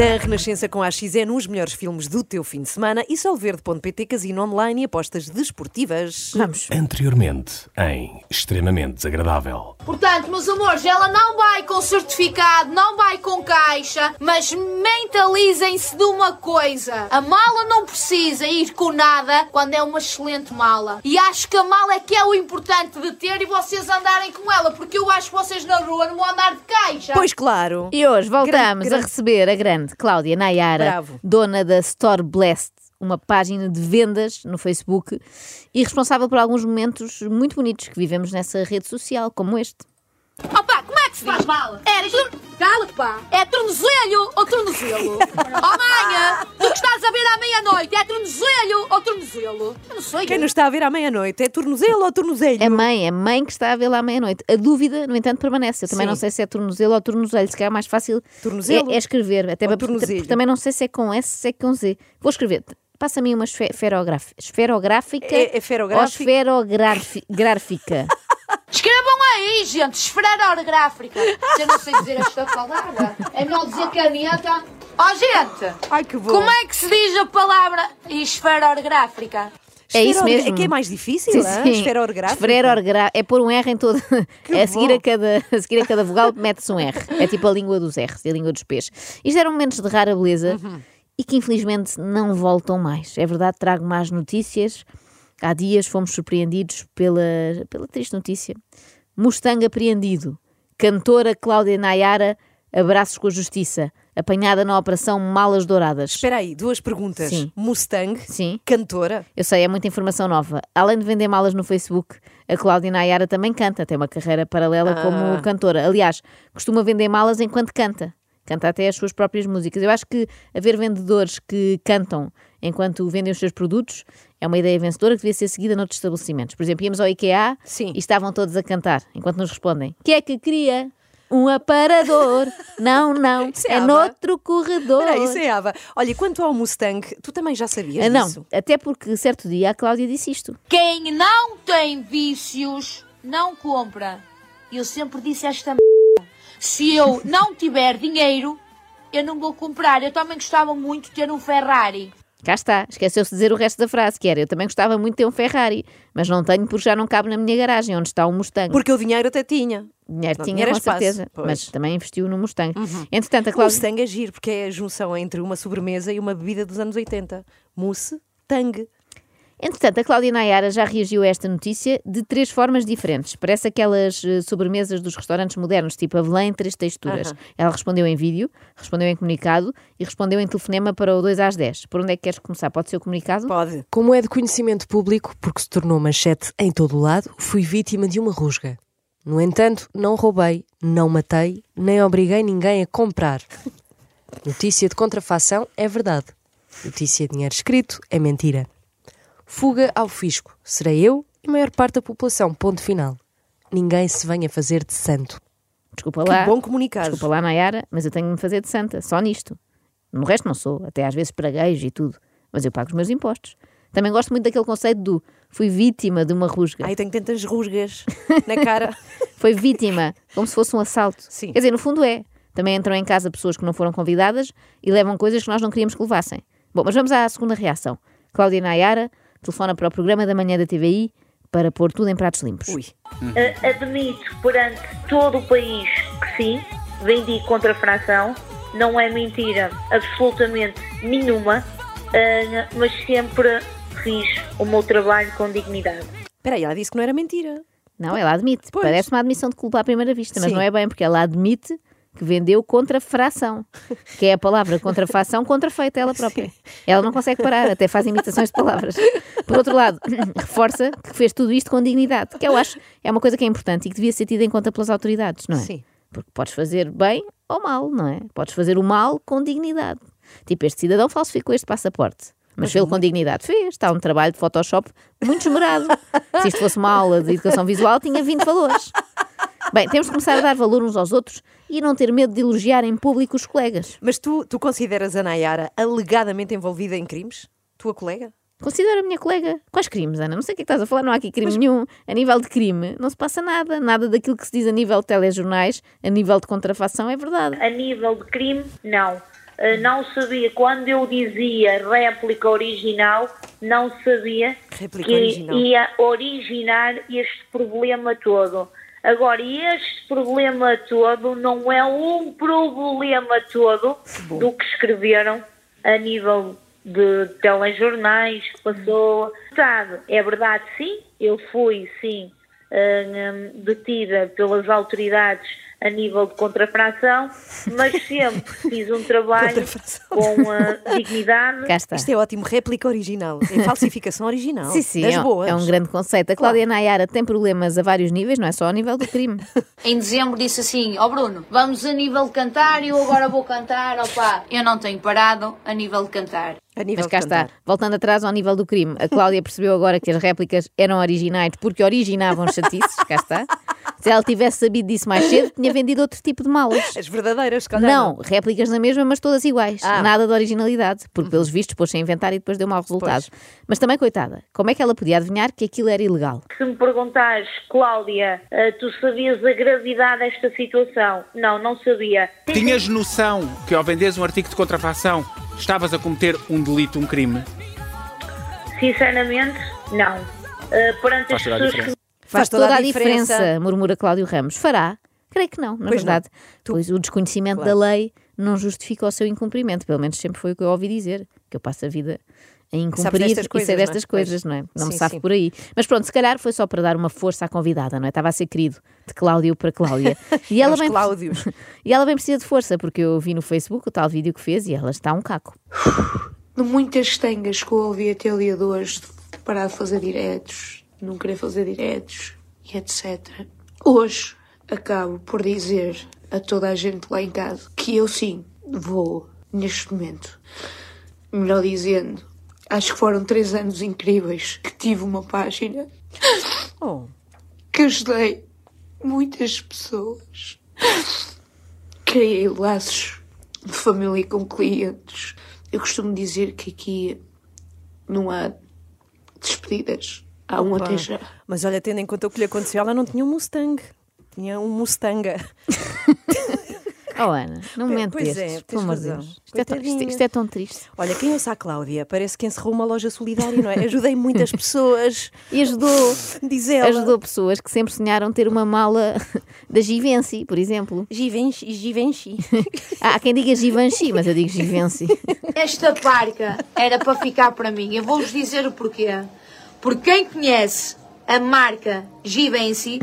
Na Renascença com a XN, os melhores filmes do teu fim de semana e solverde.pt, casino online e apostas desportivas. Vamos. Anteriormente, em Extremamente Desagradável. Portanto, meus amores, ela não vai com certificado, não vai com caixa, mas mentalizem-se de uma coisa: a mala não precisa ir com nada quando é uma excelente mala. E acho que a mala é que é o importante de ter e vocês andarem com ela, porque eu acho que vocês na rua não vão andar de caixa. Pois claro. E hoje voltamos Grande, grande. a receber a grande Cláudia Nayara, Bravo. dona da Store Blessed, uma página de vendas no Facebook e responsável por alguns momentos muito bonitos que vivemos nessa rede social, como este. Opa, como é que se faz mala? É, cala-te pá. É tornozelo ou tornozelo? oh manha, tu que estás a ver à meia-noite, é tornozelo ou tornozelo? Eu não sei. Quem nos está a ver à meia-noite é tornozelo ou tornozelho? É mãe, é mãe que está a vê-la à meia-noite. A dúvida, no entanto, permanece. Eu também Sim. não sei se é tornozelo ou tornozelho. Se calhar é mais fácil Tornozelo é, é escrever. Até ou para, tornozelho? porque também não sei se é com S, se é com Z. Vou escrever. Passa-me uma esfe- esferográfica. Esferográfica É- é esferográfica? ou esferográfica? Escrevam aí, gente, esferográfica. Eu não sei dizer esta palavra. É melhor dizer caneta. Ó, gente, Ai que bom. como é que se diz a palavra esferográfica? É isso mesmo. É que é mais difícil, é? Esfera orográfica. Esferorgra- É pôr um R em todo. é a seguir a, cada, a seguir a cada vogal mete-se um R. É tipo a língua dos R's, a língua dos P's. Isto eram momentos de rara beleza Uhum. e que infelizmente não voltam mais. É verdade, trago más notícias. Há dias fomos surpreendidos pela, pela triste notícia. Mustang apreendido. Cantora Cláudia Nayara, abraços com a justiça. Apanhada na operação Malas Douradas. Espera aí, duas perguntas. Sim. Mustang, Sim. cantora. Eu sei, é muita informação nova. Além de vender malas no Facebook, a Cláudia Nayara também canta, tem uma carreira paralela Ah. como cantora. Aliás, costuma vender malas enquanto canta. Canta até as suas próprias músicas. Eu acho que haver vendedores que cantam enquanto vendem os seus produtos é uma ideia vencedora que devia ser seguida noutros estabelecimentos. Por exemplo, íamos ao IKEA Sim. e estavam todos a cantar enquanto nos respondem: que é que queria? Um aparador. Não, não. Isso é é noutro corredor. Espera aí, isso é Ava. Olha, e quanto ao Mustang, tu também já sabias Ah, Não, disso? até porque certo dia a Cláudia disse isto. Quem não tem vícios, não compra. Eu sempre disse esta m... Se eu não tiver dinheiro, eu não vou comprar. Eu também gostava muito de ter um Ferrari. Cá está, esqueceu-se de dizer o resto da frase, que era eu também gostava muito de ter um Ferrari, mas não tenho porque já não cabe na minha garagem, onde está o Mustang. Porque o dinheiro até tinha. Dinheiro não tinha tinha com espaço, certeza, pois. mas também investiu no Mustang. Entretanto, a O Cláudia... Mustang é giro, porque é a junção entre uma sobremesa e uma bebida dos anos 80. Mousse, tang. Entretanto, a Cláudia Nayara já reagiu a esta notícia de três formas diferentes. Parece aquelas eh, sobremesas dos restaurantes modernos, tipo avelã em três texturas. Aham. Ela respondeu em vídeo, respondeu em comunicado e respondeu em telefonema para o 2 às 10. Por onde é que queres começar? Pode ser o comunicado? Pode. Como é de conhecimento público, porque se tornou manchete em todo o lado, fui vítima de uma rusga. No entanto, não roubei, não matei, nem obriguei ninguém a comprar. Notícia de contrafação é verdade. Notícia de dinheiro escrito é mentira. Fuga ao fisco. Serei eu e a maior parte da população. Ponto final. Ninguém se venha fazer de santo. Desculpa Que lá. bom comunicado. Desculpa lá, Nayara, mas eu tenho de me fazer de santa, só nisto. No resto não sou, até às vezes praguejo e tudo. Mas eu pago os meus impostos. Também gosto muito daquele conceito do fui vítima de uma rusga. Ai, tenho tantas rusgas na cara. Foi vítima, como se fosse um assalto. Sim. Quer dizer, no fundo é. Também entram em casa pessoas que não foram convidadas e levam coisas que nós não queríamos que levassem. Bom, mas vamos à segunda reação. Cláudia Nayara telefona para o programa da manhã da TVI para pôr tudo em pratos limpos. Ui. Uh, admito perante todo o país que sim, vendi contra a fração, não é mentira absolutamente nenhuma, uh, mas sempre fiz o meu trabalho com dignidade. Espera aí, ela disse que não era mentira. Não, ela admite. Pois. Parece uma admissão de culpa à primeira vista, mas Sim. não é bem, porque ela admite que vendeu contrafração, que é a palavra contrafação contrafeita ela própria. Ela não consegue parar, até faz imitações de palavras. Por outro lado, reforça que fez tudo isto com dignidade, que eu acho é uma coisa que é importante e que devia ser tida em conta pelas autoridades, não é? Sim. Porque podes fazer bem ou mal, não é? Podes fazer o mal com dignidade. Tipo, este cidadão falsificou este passaporte. Mas fez-lo com dignidade. Fez. Está um trabalho de Photoshop muito esmerado. Se isto fosse uma aula de educação visual, tinha 20 valores. Bem, temos de começar a dar valor uns aos outros e não ter medo de elogiar em público os colegas. Mas tu, tu consideras a Nayara alegadamente envolvida em crimes? Tua colega? Considera a minha colega. Quais crimes, Ana? Não sei o que é que estás a falar, não há aqui crime nenhum. A nível de crime, não se passa nada. Nada daquilo que se diz a nível de telejornais, a nível de contrafação, é verdade. A nível de crime, não. eh, não sabia, quando eu dizia réplica original, não sabia Réplica que original. ia originar este problema todo. Agora, este problema todo não é um problema todo do que escreveram a nível de telejornais que passou. É verdade, sim, eu fui, sim, hum, detida pelas autoridades a nível de contrafração, mas sempre fiz um trabalho com ah, dignidade. Cá está. Isto é ótimo, réplica original. É falsificação original. Sim, sim, das é um, boas. é um grande conceito. A Cláudia Nayara tem problemas a vários níveis, não é só ao nível do crime. Em dezembro disse assim, ó Bruno, vamos a nível de cantar e eu agora vou cantar, opá. Eu não tenho parado a nível de cantar. A nível Mas cá está, voltando atrás ao nível do crime, a Cláudia percebeu agora que as réplicas eram originais porque originavam chatices, cá está. Se ela tivesse sabido disso mais cedo, tinha vendido outro tipo de malas. As verdadeiras, se calhar Não, réplicas na mesma, mas todas iguais. Ah. Nada de originalidade, porque pelos vistos pôs-se a inventar e depois deu mau resultado. Mas também, coitada, como é que ela podia adivinhar que aquilo era ilegal? Se me perguntares, Cláudia, ah, tu sabias a gravidade desta situação? Não, não sabia. Tinhas noção que ao venderes um artigo de contrafação estavas a cometer um delito, um crime? Sinceramente, não. Ah, perante Faz as toda a pessoas diferença. que Faz, toda, a diferença, murmura Cláudio Ramos. Fará? Creio que não, na Pois não. verdade. Pois o desconhecimento Claro. da lei não justifica o seu incumprimento. Pelo menos sempre foi o que eu ouvi dizer. Que eu passo a vida a incumprir destas e coisas, sei não é? destas Pois. coisas, não é? Não me Sim, sabe sim. por aí. Mas pronto, se calhar foi só para dar uma força à convidada, não é? Estava a ser querido de Cláudio para Cláudia. E ela bem Cláudios. E ela bem precisa de força, porque eu vi no Facebook o tal vídeo que fez e ela está um caco. de muitas tengas que eu ouvi até o dia de hoje, de parar de fazer diretos, de não querer fazer diretos e etc. Hoje acabo por dizer a toda a gente lá em casa que eu sim vou, neste momento, melhor dizendo, acho que foram três anos incríveis que tive uma página Oh, que ajudei muitas pessoas. Criei laços de família com clientes. Eu costumo dizer que aqui não há despedidas. Há um até já. mas olha, tendo em conta o que lhe aconteceu, ela não tinha um Mustang. Tinha um Mustanga. Oh Ana, não Pois mente é, estes, tens pelo amor de. Deus. Isto é, tão- isto- Coitadinha. isto é tão triste. Olha, quem ouça a Cláudia, parece que encerrou uma loja solidária, não é? Ajudei muitas pessoas, E ajudou, diz ela. ajudou pessoas que sempre sonharam ter uma mala da Givenchy, por exemplo. Givenchy, Givenchy. Há quem diga Givenchy, mas eu digo Givenchy. Esta parca era para ficar para mim. Eu vou-vos dizer o porquê. Porque quem conhece a marca Givenchy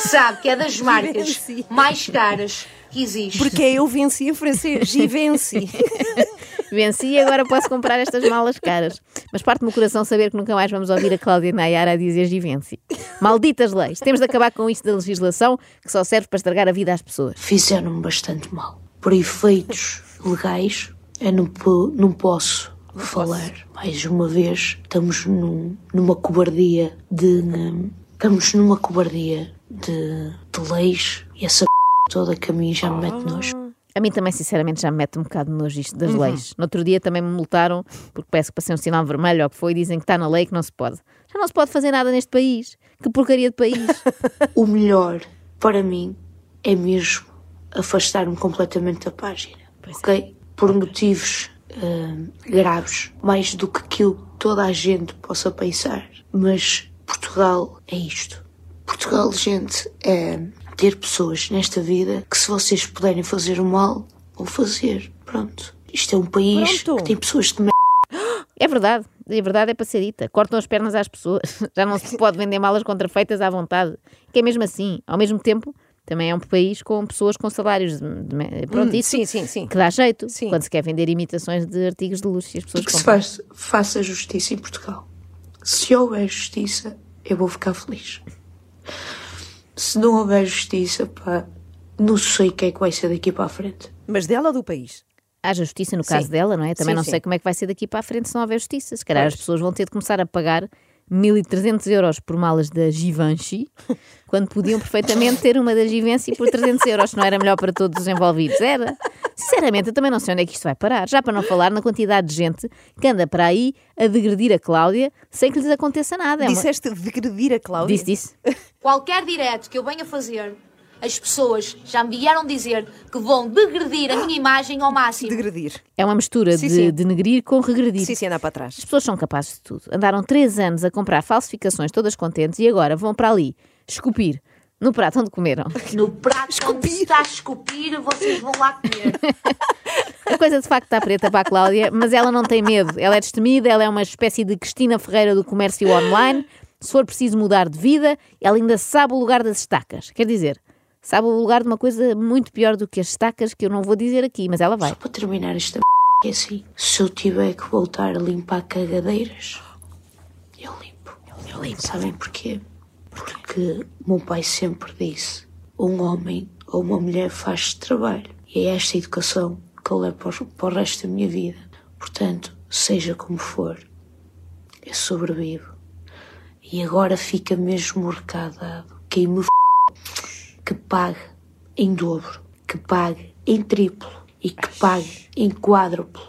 sabe que é das marcas mais caras que existe. Porque é eu venci a francês, Givenchy. Venci e agora posso comprar estas malas caras. Mas parte-me o coração saber que nunca mais vamos ouvir a Cláudia Nayara a dizer Givenchy. Malditas leis. Temos de acabar com isto da legislação que só serve para estragar a vida às pessoas. Fizeram-me bastante mal. Por efeitos legais, eu não, não posso falar. Mais uma vez, estamos num- numa cobardia de. hum, Estamos numa cobardia de, de leis e essa p toda que a mim já me mete nojo. A mim também, sinceramente, já me mete um bocado de nojo isto das leis. No outro dia também me multaram, porque parece que passei um sinal vermelho ou o que foi, e dizem que está na lei que não se pode. Já não se pode fazer nada neste país. Que porcaria de país. O melhor para mim é mesmo afastar-me completamente da página. ok? Por motivos hum, graves, mais do que aquilo que toda a gente possa pensar. Mas Portugal é isto. Portugal, gente, é ter pessoas nesta vida que se vocês puderem fazer o mal, vão fazer. Pronto. Isto é um país Pronto. que tem pessoas de merda. É verdade, a verdade é para ser dita. Cortam as pernas às pessoas. Já não se pode vender malas contrafeitas à vontade. Que é mesmo assim. Ao mesmo tempo, também é um país com pessoas com salários. De, de- pronto, Hum, isso sim, sim, sim. que dá jeito. Sim. Quando se quer vender imitações de artigos de luxo e as pessoas que se compram. faz, faça justiça em Portugal. Se houver justiça, eu vou ficar feliz. Se não houver justiça, pá, não sei o que é que vai ser daqui para a frente. Mas dela ou do país? Haja justiça no caso Sim. dela, não é? Também Sim, não sim. sei como é que vai ser daqui para a frente se não houver justiça. Se calhar Pois. as pessoas vão ter de começar a pagar 1.300 euros por malas da Givenchy, quando podiam perfeitamente ter uma da Givenchy por 300 euros, não era melhor para todos os envolvidos? Era. Sinceramente, eu também não sei onde é que isto vai parar. Já para não falar na quantidade de gente que anda para aí a degredir a Cláudia sem que lhes aconteça nada. É uma- Disseste degredir a Cláudia? Disse, disse. Qualquer direto que eu venha fazer As pessoas já me vieram dizer que vão degredir a minha imagem ao máximo. Degredir. É uma mistura Sim, de sim. denegrir com regredir. Sim, sim, andar para trás. As pessoas são capazes de tudo. Andaram três anos a comprar falsificações todas contentes e agora vão para ali esculpir no prato onde comeram. No prato onde se está a esculpir, vocês vão lá comer. A coisa de facto está preta para a Cláudia, mas ela não tem medo. Ela é destemida, ela é uma espécie de Cristina Ferreira do comércio online. Se for preciso mudar de vida, ela ainda sabe o lugar das estacas. Quer dizer, sabe o lugar de uma coisa muito pior do que as estacas que eu não vou dizer aqui, mas ela vai. Só para terminar esta é assim. Se eu tiver que voltar a limpar cagadeiras, eu limpo. Eu limpo. Sabem porquê? Porque o meu pai sempre disse: um homem ou uma mulher faz trabalho. E é esta educação que eu levo para o resto da minha vida. Portanto, seja como for, eu sobrevivo. E agora fica mesmo o recado dado. Quem me f... que pague em dobro, que pague em triplo e que pague em quádruplo.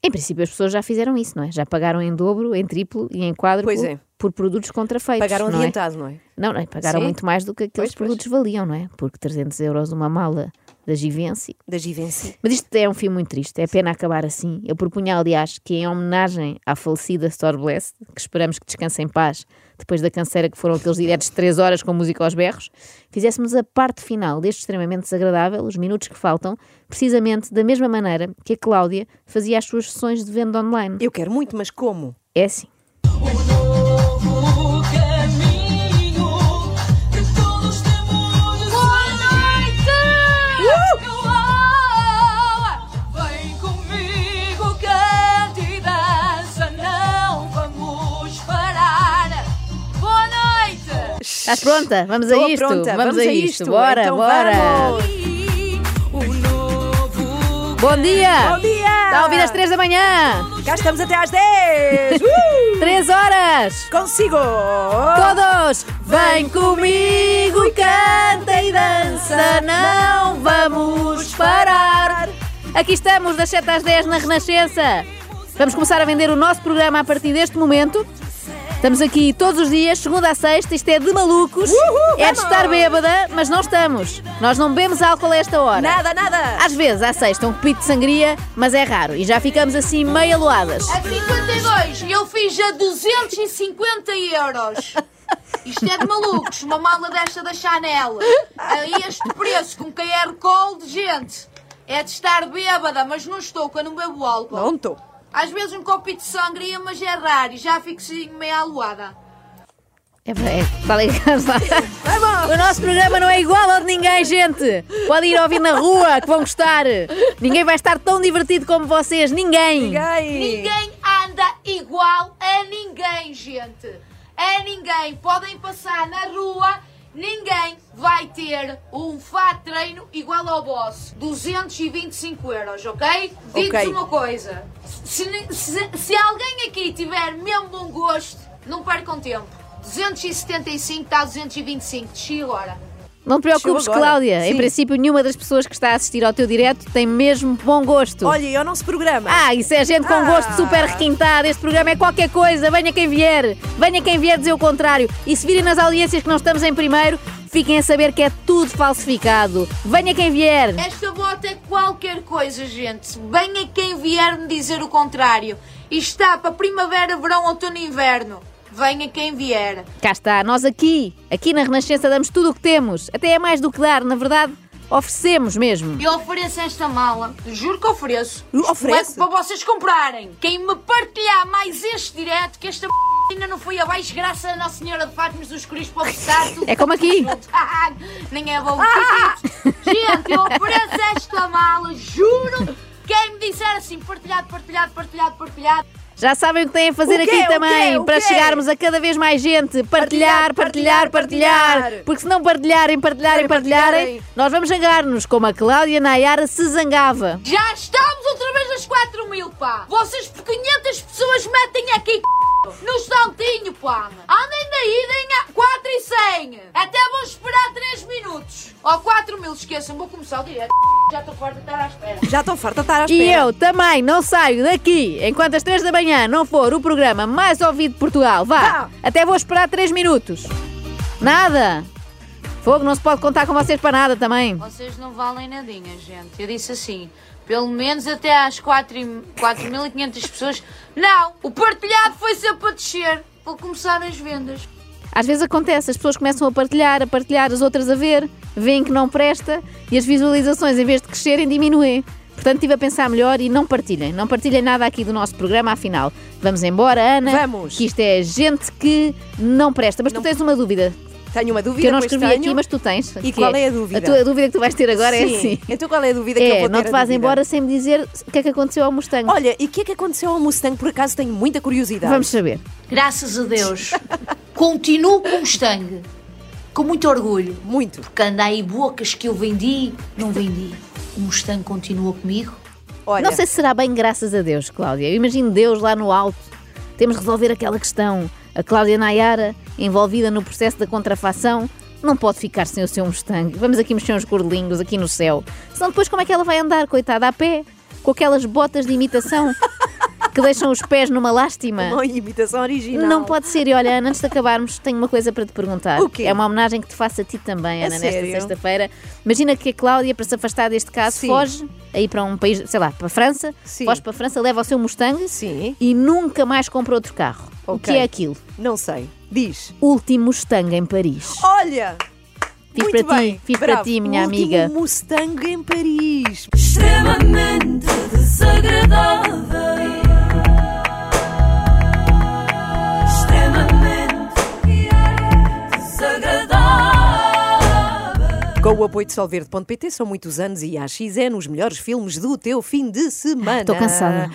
Em princípio, as pessoas já fizeram isso, não é? Já pagaram em dobro, em triplo e em quádruplo Pois é. por produtos contrafeitos. Pagaram não é? adiantado, não é? Não, não, pagaram Sim. muito mais do que aqueles Pois, pois. produtos valiam, não é? Porque 300 euros uma mala da Givenchy. Da Givenchy. Mas isto é um fim muito triste, é pena acabar assim. Eu propunha, aliás, que em homenagem à falecida Store Blessed, que esperamos que descanse em paz depois da canseira que foram aqueles diretos de 3 horas com música aos berros, fizéssemos a parte final deste extremamente desagradável, os minutos que faltam, precisamente da mesma maneira que a Cláudia fazia as suas sessões de venda online. Eu quero muito, mas como? É assim. Estás pronta? Vamos a isto. pronta, Vamos, a isto. Bora, Então bora. vamos. Bom dia! Bom dia! Está a ouvir às 3 da manhã! Cá estamos até às 10! Uh! 3 horas! Consigo! Todos! Vem comigo canta e dança, não vamos parar! Aqui estamos, das 7 às 10 na Renascença. Vamos começar a vender o nosso programa a partir deste momento. Estamos aqui todos os dias, segunda a sexta, isto é de malucos. é de estar bêbada, mas não estamos. Nós não bebemos álcool a esta hora. Nada, nada! Às vezes, à sexta, um copito de sangria, mas é raro. E já ficamos assim meio aloadas. A 52 e eu fiz a 250 euros. Isto é de malucos, uma mala desta da Chanel. A este preço, com QR Code, gente. É de estar bêbada, mas não estou, não bebo álcool. Não estou. Às vezes um copito de sangria, mas é raro e já fico assim meio aluada. É, é, lá. O nosso programa não é igual ao de ninguém, gente. Pode ir ouvir na rua, que vão gostar. Ninguém vai estar tão divertido como vocês. Ninguém. Ninguém! Ninguém anda igual a ninguém, gente. A ninguém. Podem passar na rua, ninguém vai ter um fato treino igual ao vosso. 225 euros, ok? Ok. uma coisa. Se, se- se alguém aqui tiver mesmo bom gosto, não percam tempo. 275 está a 225. Desci agora. Não te preocupes. Cláudia. Em Sim. princípio, nenhuma das pessoas que está a assistir ao teu direto tem mesmo bom gosto. Olha, e ao nosso programa? Ah, isso é gente com Ah. gosto super requintado. Este programa é qualquer coisa. Venha quem vier. Venha quem vier dizer o contrário. E se virem nas audiências que não estamos em primeiro, fiquem a saber que é tudo falsificado. Venha quem vier. Esta bota é qualquer coisa, gente. Venha quem vier me dizer o contrário. Isto está para primavera, verão, outono e inverno. Venha quem vier. Cá está, nós aqui, aqui na Renascença damos tudo o que temos. Até é mais do que dar, na verdade, oferecemos mesmo. Eu ofereço esta mala. Juro que ofereço. É para vocês comprarem. Quem me partilhar mais este direto, que esta ainda não foi abaixo, graças a Nossa Senhora de Fátima dos Cristo para ofertar tudo. É como aqui. Nem é bom. Gente, eu ofereço esta mala, juro. Quem me disser assim, partilhado, partilhado, partilhado, partilhado. Já sabem o que têm a fazer aqui também para chegarmos a cada vez mais gente. Partilhar, partilhar, Partilhar. Porque se não partilharem, partilharem, partilharem, nós vamos zangar-nos como a Cláudia Nayara se zangava. Já estamos outra vez nas 4 mil, pá! Vocês por 500 pessoas metem aqui c... no saltinho, pá! Andem daí, deem a 4 e 100! Até vou esperar 3 minutos! Ó, 4 mil, esqueçam, vou começar o direto. Já estou farta de estar à espera. Já estão farta de estar à espera. E eu também não saio daqui enquanto às 3 da manhã não for o programa mais ouvido de Portugal. Vá, Vá. até vou esperar 3 minutos. Nada. Fogo, não se pode contar com vocês para nada também. Vocês não valem nadinha, gente. Eu disse assim, pelo menos até às 4.500 pessoas. Não, o partilhado foi sempre a descer. Vou começar as vendas. Às vezes acontece, as pessoas começam a partilhar, a partilhar, as outras a ver, veem que não presta e as visualizações, em vez de crescerem, diminuem. Portanto, estive a pensar melhor e não partilhem. Não partilhem nada aqui do nosso programa, afinal. Vamos embora, Ana. Vamos. Que isto é gente que não presta. Mas Não- tu tens uma dúvida Tenho uma dúvida. que eu não escrevi tenho. aqui, mas tu tens. E que qual é a dúvida? A tua dúvida que tu vais ter agora é Sim. assim. Então qual é a dúvida que eu É, vou ter? não te dúvida? embora sem me dizer o que é que aconteceu ao Mustang. Olha, e o que é que aconteceu ao Mustang? Por acaso tenho muita curiosidade. Vamos saber. Graças a Deus. Continuo com o Mustang. Com muito orgulho. Muito. Porque anda aí bocas que eu vendi, não vendi. O Mustang continua comigo. Olha, Não sei se será bem graças a Deus, Cláudia. Eu imagino Deus lá no alto. Temos de resolver aquela questão. A Cláudia Nayara, envolvida no processo da contrafação, não pode ficar sem o seu Mustang. Vamos aqui mexer uns gordelinhos aqui no céu. Senão depois como é que ela vai andar, coitada, a pé? Com aquelas botas de imitação que deixam os pés numa lástima. uma imitação original. Não pode ser. E olha, Ana, antes de acabarmos, tenho uma coisa para te perguntar. O quê? É uma homenagem que te faço a ti também, A Ana, nesta sexta-feira. Imagina que a Cláudia, para se afastar deste caso, Sim. foge aí para um país, sei lá, para a França, Sim. foge para a França, leva o seu Mustang Sim. e nunca mais compra outro carro. O Ok. que é aquilo? Não sei. Diz. Último Mustang em Paris. Olha! Fiz muito para bem. ti, fiz Bravo. para ti, minha O último amiga. Mustang em Paris. extremamente desagradável. Com o apoio de Solverde.pt são muitos anos e a XN os melhores filmes do teu fim de semana. Estou cansada.